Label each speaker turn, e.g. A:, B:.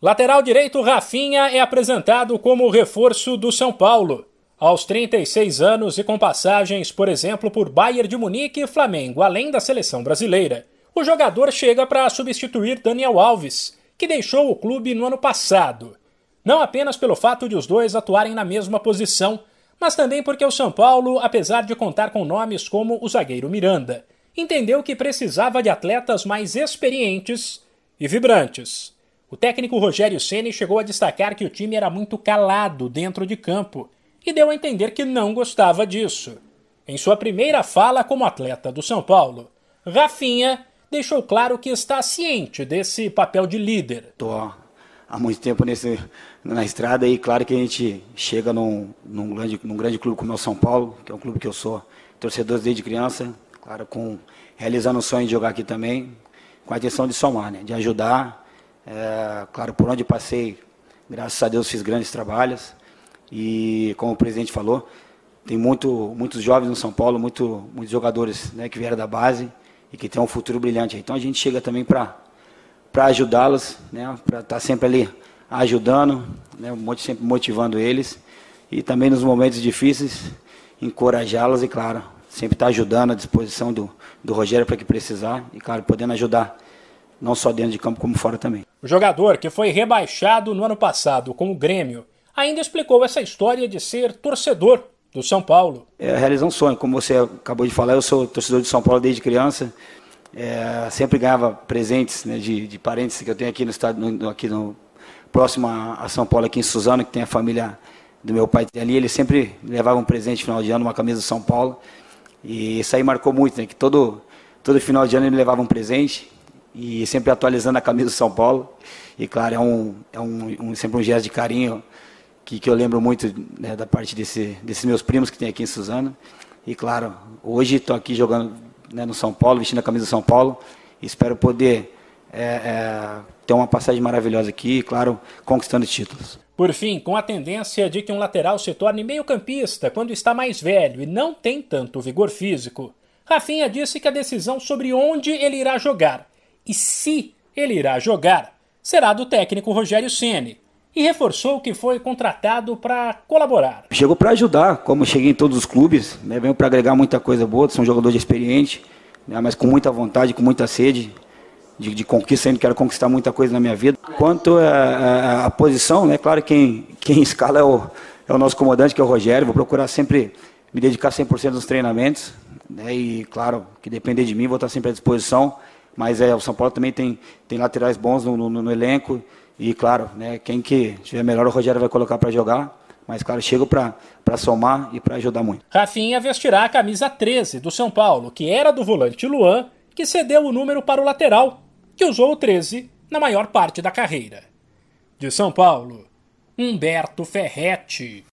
A: Lateral direito Rafinha é apresentado como reforço do São Paulo. Aos 36 anos e com passagens, por exemplo, por Bayern de Munique e Flamengo, além da seleção brasileira, o jogador chega para substituir Daniel Alves, que deixou o clube no ano passado. Não apenas pelo fato de os dois atuarem na mesma posição, mas também porque o São Paulo, apesar de contar com nomes como o zagueiro Miranda, entendeu que precisava de atletas mais experientes e vibrantes. O técnico Rogério Ceni chegou a destacar que o time era muito calado dentro de campo e deu a entender que não gostava disso. Em sua primeira fala como atleta do São Paulo, Rafinha deixou claro que está ciente desse papel de líder.
B: Tô há muito tempo nesse, na estrada e claro que a gente chega num, num, grande, num grande clube como é o São Paulo, que é um clube que eu sou torcedor desde criança, claro, com realizando o sonho de jogar aqui também, com a intenção de somar, né, de ajudar é, claro, por onde passei, graças a Deus fiz grandes trabalhos. E como o presidente falou, tem muito, muitos jovens no São Paulo, muito, muitos jogadores né, que vieram da base e que têm um futuro brilhante. Então a gente chega também para ajudá-los, né, para estar tá sempre ali ajudando, né, sempre motivando eles. E também nos momentos difíceis, encorajá-los e, claro, sempre estar tá ajudando à disposição do, do Rogério para que precisar e, claro, podendo ajudar não só dentro de campo como fora também.
A: O jogador, que foi rebaixado no ano passado com o Grêmio, ainda explicou essa história de ser torcedor do São Paulo.
B: É realizar um sonho, como você acabou de falar, eu sou torcedor de São Paulo desde criança. É, sempre ganhava presentes né, de, de, parentes que eu tenho aqui no estado, no, aqui no próximo a, São Paulo, aqui em Suzano, que tem a família do meu pai ali. Ele sempre levava um presente no final de ano, uma camisa do São Paulo. E isso aí marcou muito, né? Que todo, todo final de ano ele levava um presente e sempre atualizando a camisa do São Paulo. E claro, é um, é um, um sempre um gesto de carinho que, que eu lembro muito né, da parte desse, desses meus primos que tem aqui em Suzano. E claro, hoje estou aqui jogando né, no São Paulo, vestindo a camisa do São Paulo. Espero poder é, é, ter uma passagem maravilhosa aqui e, claro, conquistando títulos.
A: Por fim, com a tendência de que um lateral se torne meio-campista quando está mais velho e não tem tanto vigor físico, Rafinha disse que a decisão sobre onde ele irá jogar e se ele irá jogar será do técnico Rogério Ceni e reforçou que foi contratado para colaborar.
B: Chegou para ajudar, como cheguei em todos os clubes, né, venho para agregar muita coisa boa, sou um jogador experiente, né, mas com muita vontade, com muita sede de, de conquista, ainda quero conquistar muita coisa na minha vida. Quanto à posição, né, claro quem, quem escala é o, é o nosso comandante, que é o Rogério, vou procurar sempre me dedicar 100% nos treinamentos, né, e claro, que depender de mim, vou estar sempre à disposição. Mas é, o São Paulo também tem, tem laterais bons no, no, no elenco. E claro, né, quem que tiver melhor, o Rogério vai colocar para jogar. Mas, claro, chego para somar e para ajudar muito.
A: Rafinha vestirá a camisa 13 do São Paulo, que era do volante Luan, que cedeu o número para o lateral, que usou o 13 na maior parte da carreira. De São Paulo, Humberto Ferretti.